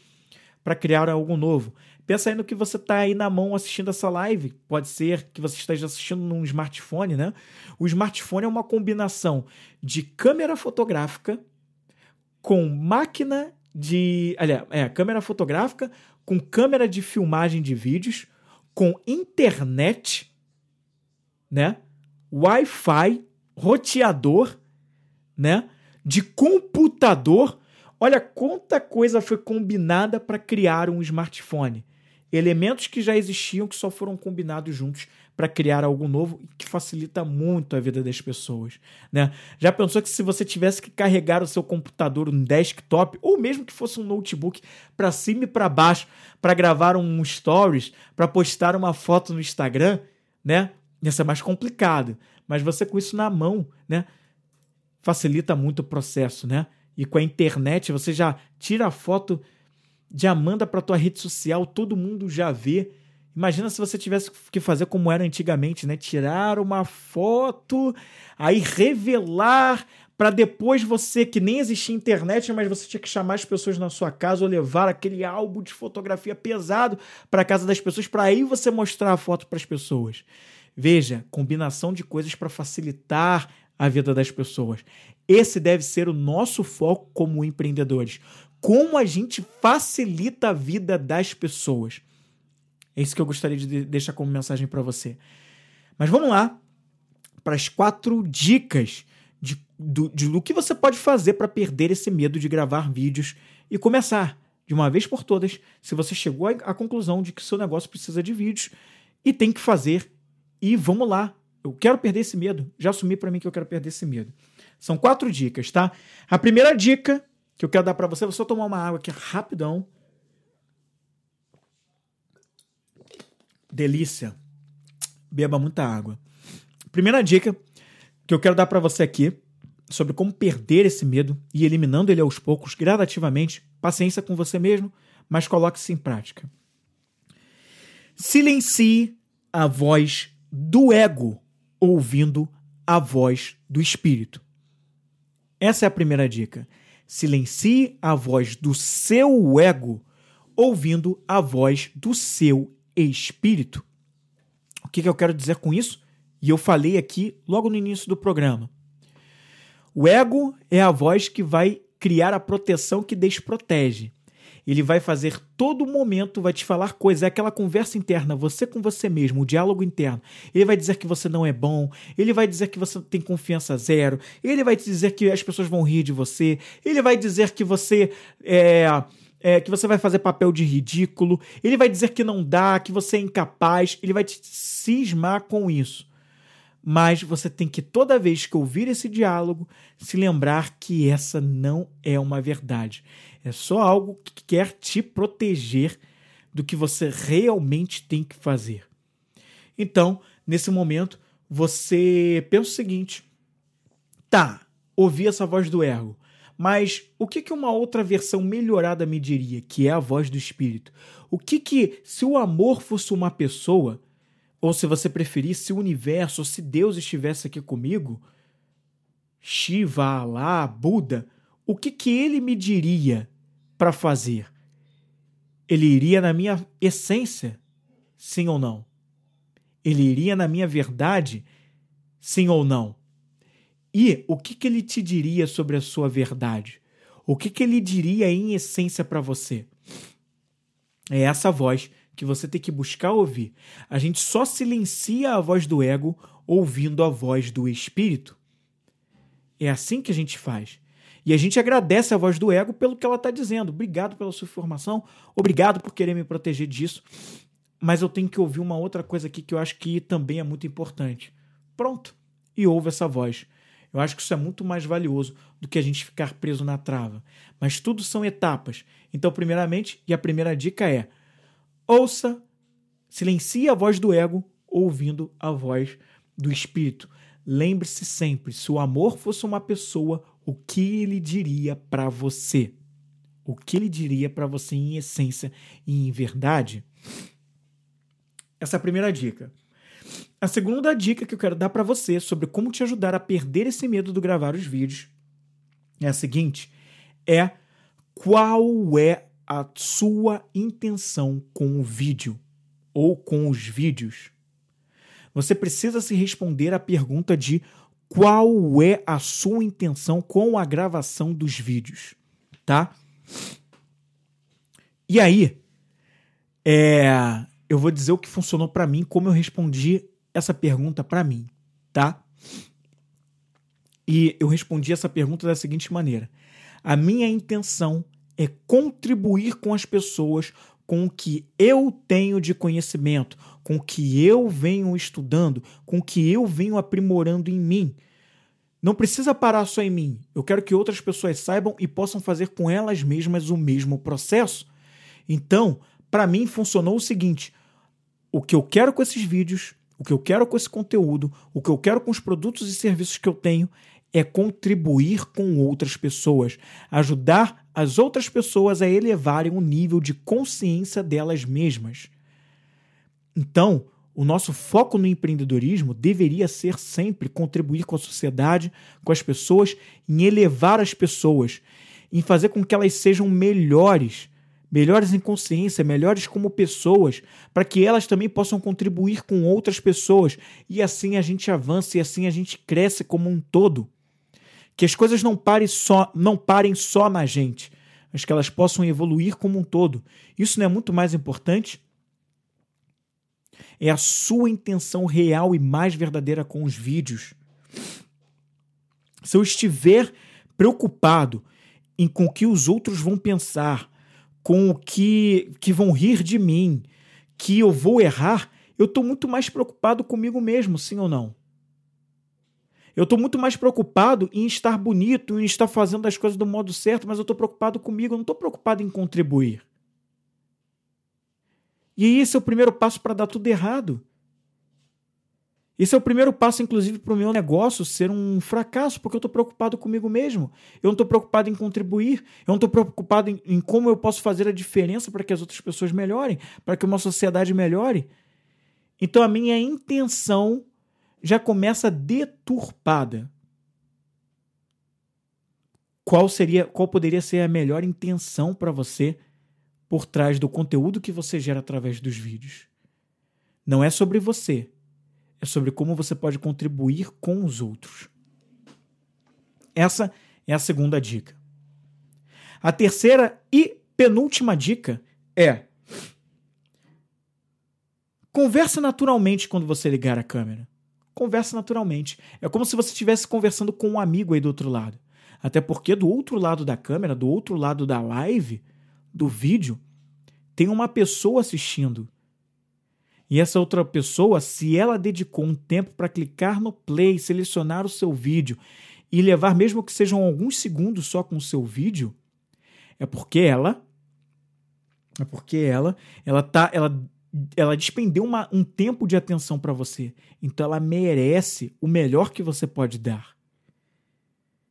para criar algo novo. Pensa aí no que você está aí na mão assistindo essa live. Pode ser que você esteja assistindo num smartphone, né? O smartphone é uma combinação de câmera fotográfica com máquina de. Aliás, é, câmera fotográfica com câmera de filmagem de vídeos, com internet, né? Wi-Fi, roteador, né? De computador. Olha quanta coisa foi combinada para criar um smartphone elementos que já existiam que só foram combinados juntos para criar algo novo e que facilita muito a vida das pessoas, né? Já pensou que se você tivesse que carregar o seu computador, um desktop ou mesmo que fosse um notebook para cima e para baixo para gravar um stories, para postar uma foto no Instagram, né? Ia ser mais complicado, mas você com isso na mão, né? Facilita muito o processo, né? E com a internet você já tira a foto já manda para tua rede social, todo mundo já vê. Imagina se você tivesse que fazer como era antigamente, né? Tirar uma foto, aí revelar para depois você que nem existia internet, mas você tinha que chamar as pessoas na sua casa ou levar aquele álbum de fotografia pesado para casa das pessoas para aí você mostrar a foto para as pessoas. Veja, combinação de coisas para facilitar a vida das pessoas. Esse deve ser o nosso foco como empreendedores como a gente facilita a vida das pessoas. É isso que eu gostaria de deixar como mensagem para você. Mas vamos lá para as quatro dicas de, do, de, do que você pode fazer para perder esse medo de gravar vídeos e começar de uma vez por todas. Se você chegou à conclusão de que seu negócio precisa de vídeos e tem que fazer, e vamos lá. Eu quero perder esse medo. Já assumi para mim que eu quero perder esse medo. São quatro dicas, tá? A primeira dica que eu quero dar para você. Vou só tomar uma água aqui rapidão. Delícia. Beba muita água. Primeira dica que eu quero dar para você aqui sobre como perder esse medo e eliminando ele aos poucos, gradativamente. Paciência com você mesmo, mas coloque-se em prática. Silencie a voz do ego, ouvindo a voz do espírito. Essa é a primeira dica. Silencie a voz do seu ego, ouvindo a voz do seu espírito. O que, que eu quero dizer com isso? E eu falei aqui logo no início do programa. O ego é a voz que vai criar a proteção que desprotege. Ele vai fazer todo momento, vai te falar coisas, é aquela conversa interna, você com você mesmo, o diálogo interno. Ele vai dizer que você não é bom, ele vai dizer que você tem confiança zero, ele vai te dizer que as pessoas vão rir de você, ele vai dizer que você é, é, que você vai fazer papel de ridículo, ele vai dizer que não dá, que você é incapaz, ele vai te cismar com isso. Mas você tem que, toda vez que ouvir esse diálogo, se lembrar que essa não é uma verdade. É só algo que quer te proteger do que você realmente tem que fazer. Então, nesse momento, você pensa o seguinte: tá, ouvi essa voz do ego, mas o que, que uma outra versão melhorada me diria, que é a voz do espírito? O que que, se o amor fosse uma pessoa, ou se você preferir, se o universo, ou se Deus estivesse aqui comigo, Shiva, Alá, Buda, o que, que ele me diria para fazer? Ele iria na minha essência? Sim ou não? Ele iria na minha verdade? Sim ou não? E o que, que ele te diria sobre a sua verdade? O que, que ele diria em essência para você? É essa voz que você tem que buscar ouvir. A gente só silencia a voz do ego ouvindo a voz do espírito. É assim que a gente faz. E a gente agradece a voz do ego pelo que ela está dizendo. Obrigado pela sua informação, obrigado por querer me proteger disso. Mas eu tenho que ouvir uma outra coisa aqui que eu acho que também é muito importante. Pronto. E ouve essa voz. Eu acho que isso é muito mais valioso do que a gente ficar preso na trava. Mas tudo são etapas. Então, primeiramente, e a primeira dica é: ouça, silencie a voz do ego, ouvindo a voz do espírito. Lembre-se sempre: se o amor fosse uma pessoa, o que ele diria para você? O que ele diria para você em essência e em verdade? Essa é a primeira dica. A segunda dica que eu quero dar para você sobre como te ajudar a perder esse medo de gravar os vídeos é a seguinte: é qual é a sua intenção com o vídeo ou com os vídeos? Você precisa se responder à pergunta de qual é a sua intenção com a gravação dos vídeos, tá? E aí, é, eu vou dizer o que funcionou para mim, como eu respondi essa pergunta para mim, tá? E eu respondi essa pergunta da seguinte maneira: a minha intenção é contribuir com as pessoas com o que eu tenho de conhecimento, com o que eu venho estudando, com o que eu venho aprimorando em mim. Não precisa parar só em mim. Eu quero que outras pessoas saibam e possam fazer com elas mesmas o mesmo processo. Então, para mim funcionou o seguinte: o que eu quero com esses vídeos, o que eu quero com esse conteúdo, o que eu quero com os produtos e serviços que eu tenho é contribuir com outras pessoas, ajudar as outras pessoas a elevarem o nível de consciência delas mesmas. Então, o nosso foco no empreendedorismo deveria ser sempre contribuir com a sociedade, com as pessoas, em elevar as pessoas, em fazer com que elas sejam melhores, melhores em consciência, melhores como pessoas, para que elas também possam contribuir com outras pessoas e assim a gente avança e assim a gente cresce como um todo. Que as coisas não parem só, não parem só na gente, mas que elas possam evoluir como um todo. Isso não é muito mais importante? É a sua intenção real e mais verdadeira com os vídeos. Se eu estiver preocupado em com o que os outros vão pensar, com o que, que vão rir de mim, que eu vou errar, eu estou muito mais preocupado comigo mesmo, sim ou não? Eu estou muito mais preocupado em estar bonito, em estar fazendo as coisas do modo certo, mas eu estou preocupado comigo, eu não estou preocupado em contribuir. E esse é o primeiro passo para dar tudo errado. Esse é o primeiro passo, inclusive, para o meu negócio ser um fracasso, porque eu estou preocupado comigo mesmo. Eu não estou preocupado em contribuir. Eu não estou preocupado em, em, como eu posso fazer a diferença para que as outras pessoas melhorem, para que uma sociedade melhore. Então, a minha intenção já começa deturpada. Qual seria, qual poderia ser a melhor intenção para você por trás do conteúdo que você gera através dos vídeos? Não é sobre você, é sobre como você pode contribuir com os outros. Essa é a segunda dica. A terceira e penúltima dica é: converse naturalmente quando você ligar a câmera conversa naturalmente. É como se você estivesse conversando com um amigo aí do outro lado. Até porque do outro lado da câmera, do outro lado da live, do vídeo, tem uma pessoa assistindo. E essa outra pessoa, se ela dedicou um tempo para clicar no play, selecionar o seu vídeo e levar mesmo que sejam alguns segundos só com o seu vídeo, é porque ela é porque ela ela tá ela ela despendeu uma, um tempo de atenção para você. Então ela merece o melhor que você pode dar.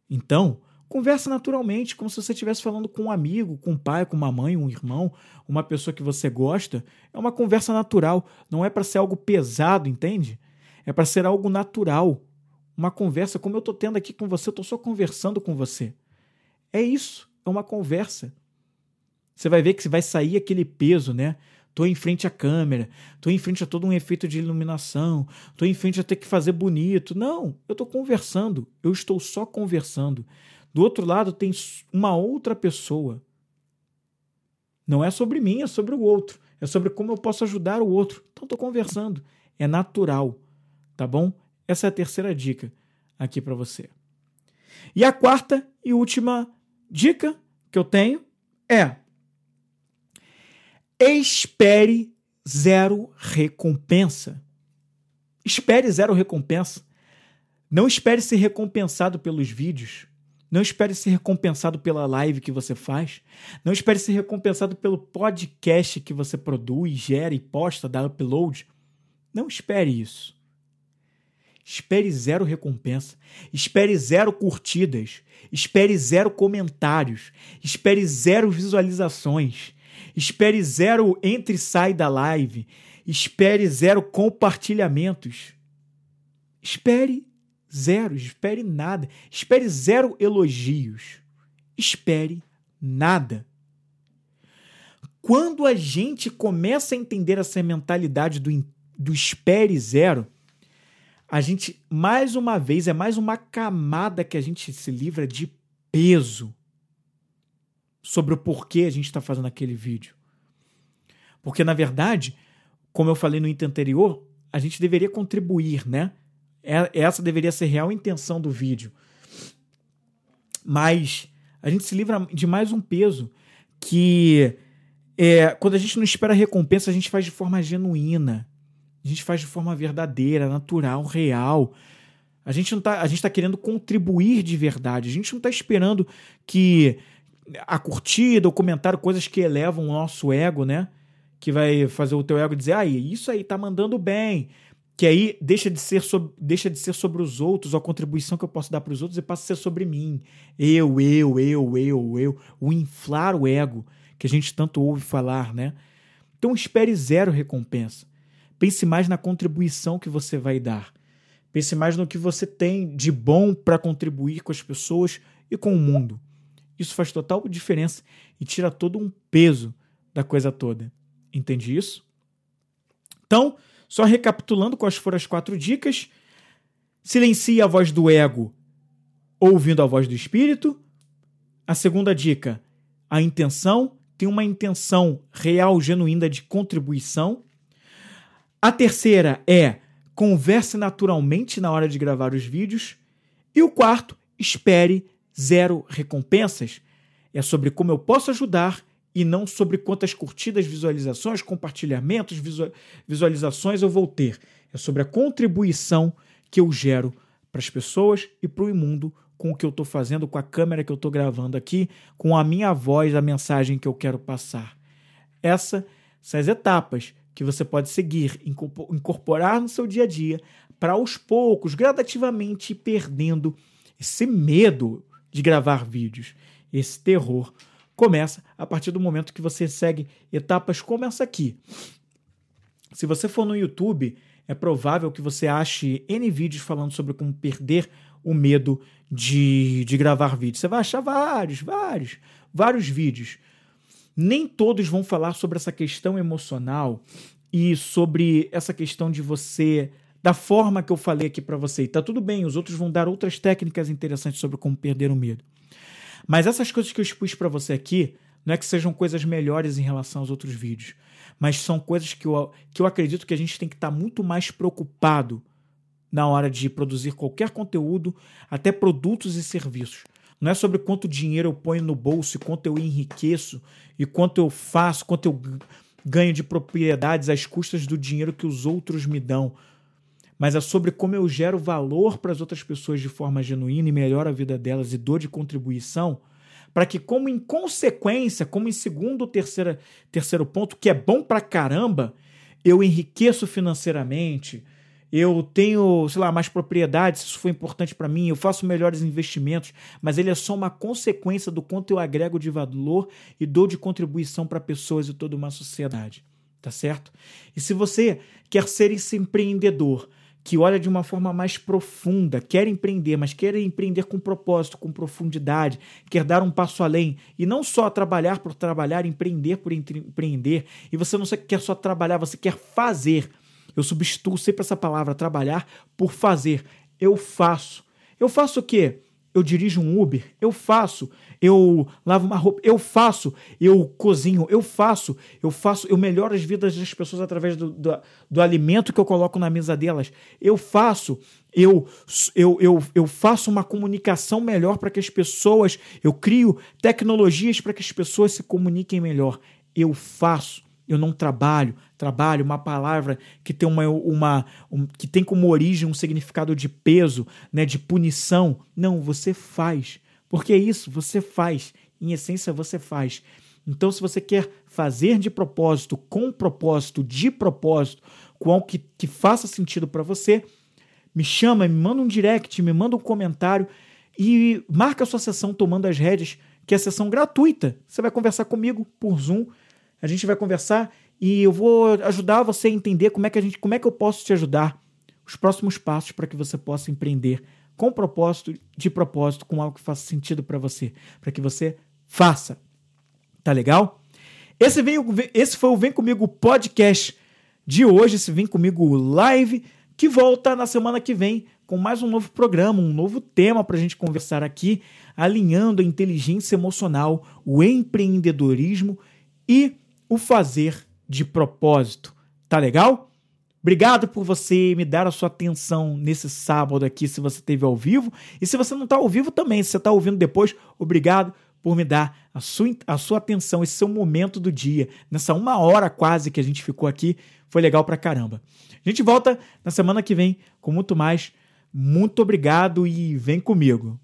Então, converse naturalmente, como se você estivesse falando com um amigo, com um pai, com uma mãe, um irmão, uma pessoa que você gosta. É uma conversa natural, não é para ser algo pesado, entende? É para ser algo natural. Uma conversa, como eu estou tendo aqui com você, eu estou só conversando com você. É isso, é uma conversa. Você vai ver que vai sair aquele peso, né? Tô em frente à câmera, tô em frente a todo um efeito de iluminação, tô em frente a ter que fazer bonito. Não, eu tô conversando, eu estou só conversando. Do outro lado tem uma outra pessoa. Não é sobre mim, é sobre o outro. É sobre como eu posso ajudar o outro. Então tô conversando. É natural, tá bom? Essa é a terceira dica aqui para você. E a quarta e última dica que eu tenho é Espere zero recompensa. Espere zero recompensa. Não espere ser recompensado pelos vídeos. Não espere ser recompensado pela live que você faz. Não espere ser recompensado pelo podcast que você produz, gera e posta, dá upload. Não espere isso. espere zero recompensa, espere zero curtidas, espere zero comentários, espere zero visualizações, espere zero entre e sai da live, espere zero compartilhamentos. Espere zero, espere nada, espere zero elogios, espere nada. Quando a gente começa a entender essa mentalidade do, do espere zero, a gente, mais uma vez, é mais uma camada que a gente se livra de peso sobre o porquê a gente está fazendo aquele vídeo. Porque, na verdade, como eu falei no item anterior, a gente deveria contribuir, né? É, essa deveria ser a real intenção do vídeo. Mas a gente se livra de mais um peso que é, quando a gente não espera recompensa, a gente faz de forma genuína. A gente faz de forma verdadeira, natural, real. A gente não tá, a gente tá querendo contribuir de verdade. A gente não está esperando que a curtida, o comentário, coisas que elevam o nosso ego, né? Que vai fazer o teu ego dizer, ah, isso aí tá mandando bem. Que aí deixa de ser sobre, deixa de ser sobre os outros, a contribuição que eu posso dar para os outros e passa a ser sobre mim. Eu, eu, eu, eu, eu. O inflar o ego que a gente tanto ouve falar, né? Então espere zero recompensa. Pense mais na contribuição que você vai dar. Pense mais no que você tem de bom para contribuir com as pessoas e com o mundo. Isso faz total diferença e tira todo um peso da coisa toda. Entende isso? Então, só recapitulando quais foram as quatro dicas: silencie a voz do ego ouvindo a voz do espírito. A segunda dica, a intenção tem uma intenção real, genuína de contribuição. A terceira é converse naturalmente na hora de gravar os vídeos. E o quarto, espere zero recompensas. É sobre como eu posso ajudar e não sobre quantas curtidas, visualizações, compartilhamentos, visualizações eu vou ter. É sobre a contribuição que eu gero para as pessoas e para o mundo com o que eu estou fazendo, com a câmera que eu estou gravando aqui, com a minha voz, a mensagem que eu quero passar. Essa são as etapas que você pode seguir, incorporar no seu dia a dia, para aos poucos, gradativamente, ir perdendo esse medo de gravar vídeos. Esse terror começa a partir do momento que você segue etapas como essa aqui. Se você for no YouTube, é provável que você ache N vídeos falando sobre como perder o medo de, de gravar vídeos. Você vai achar vários, vários, vários vídeos. Nem todos vão falar sobre essa questão emocional e sobre essa questão de você da forma que eu falei aqui para você. E tá tudo bem, os outros vão dar outras técnicas interessantes sobre como perder o medo. Mas essas coisas que eu expus para você aqui, não é que sejam coisas melhores em relação aos outros vídeos, mas são coisas que eu, que eu acredito que a gente tem que estar tá muito mais preocupado na hora de produzir qualquer conteúdo, até produtos e serviços. Não é sobre quanto dinheiro eu ponho no bolso quanto eu enriqueço e quanto eu faço, quanto eu ganho de propriedades às custas do dinheiro que os outros me dão. Mas é sobre como eu gero valor para as outras pessoas de forma genuína e melhoro a vida delas e dou de contribuição para que, como em consequência, como em segundo ou terceiro, terceiro ponto, que é bom para caramba, eu enriqueço financeiramente, eu tenho, sei lá, mais propriedades, isso foi importante para mim, eu faço melhores investimentos, mas ele é só uma consequência do quanto eu agrego de valor e dou de contribuição para pessoas e toda uma sociedade, tá certo? E se você quer ser esse empreendedor que olha de uma forma mais profunda, quer empreender, mas quer empreender com propósito, com profundidade, quer dar um passo além e não só trabalhar por trabalhar, empreender por empreender, e você não quer só trabalhar, você quer fazer eu substituo sempre essa palavra trabalhar por fazer. Eu faço. Eu faço o quê? Eu dirijo um Uber, eu faço, eu lavo uma roupa, eu faço, eu cozinho, eu faço, eu faço, eu melhoro as vidas das pessoas através do, do, do alimento que eu coloco na mesa delas. Eu faço, eu, eu, eu, eu faço uma comunicação melhor para que as pessoas, eu crio tecnologias para que as pessoas se comuniquem melhor. Eu faço eu não trabalho. Trabalho, uma palavra que tem uma, uma um, que tem como origem um significado de peso, né, de punição. Não, você faz. Porque é isso, você faz. Em essência, você faz. Então, se você quer fazer de propósito, com propósito, de propósito, com algo que, que faça sentido para você, me chama, me manda um direct, me manda um comentário e marca a sua sessão tomando as rédeas, que é a sessão gratuita. Você vai conversar comigo por Zoom, a gente vai conversar e eu vou ajudar você a entender como é que a gente, como é que eu posso te ajudar, os próximos passos para que você possa empreender com propósito, de propósito, com algo que faça sentido para você, para que você faça. Tá legal? Esse, vem, esse foi o Vem Comigo podcast de hoje, esse Vem Comigo live, que volta na semana que vem com mais um novo programa, um novo tema para a gente conversar aqui, alinhando a inteligência emocional, o empreendedorismo e o fazer de propósito. Tá legal? Obrigado por você me dar a sua atenção nesse sábado aqui, se você esteve ao vivo. E se você não está ao vivo também, se você está ouvindo depois, obrigado por me dar a sua, a sua atenção, esse seu momento do dia. Nessa uma hora quase que a gente ficou aqui, foi legal pra caramba. A gente volta na semana que vem com muito mais. Muito obrigado e vem comigo.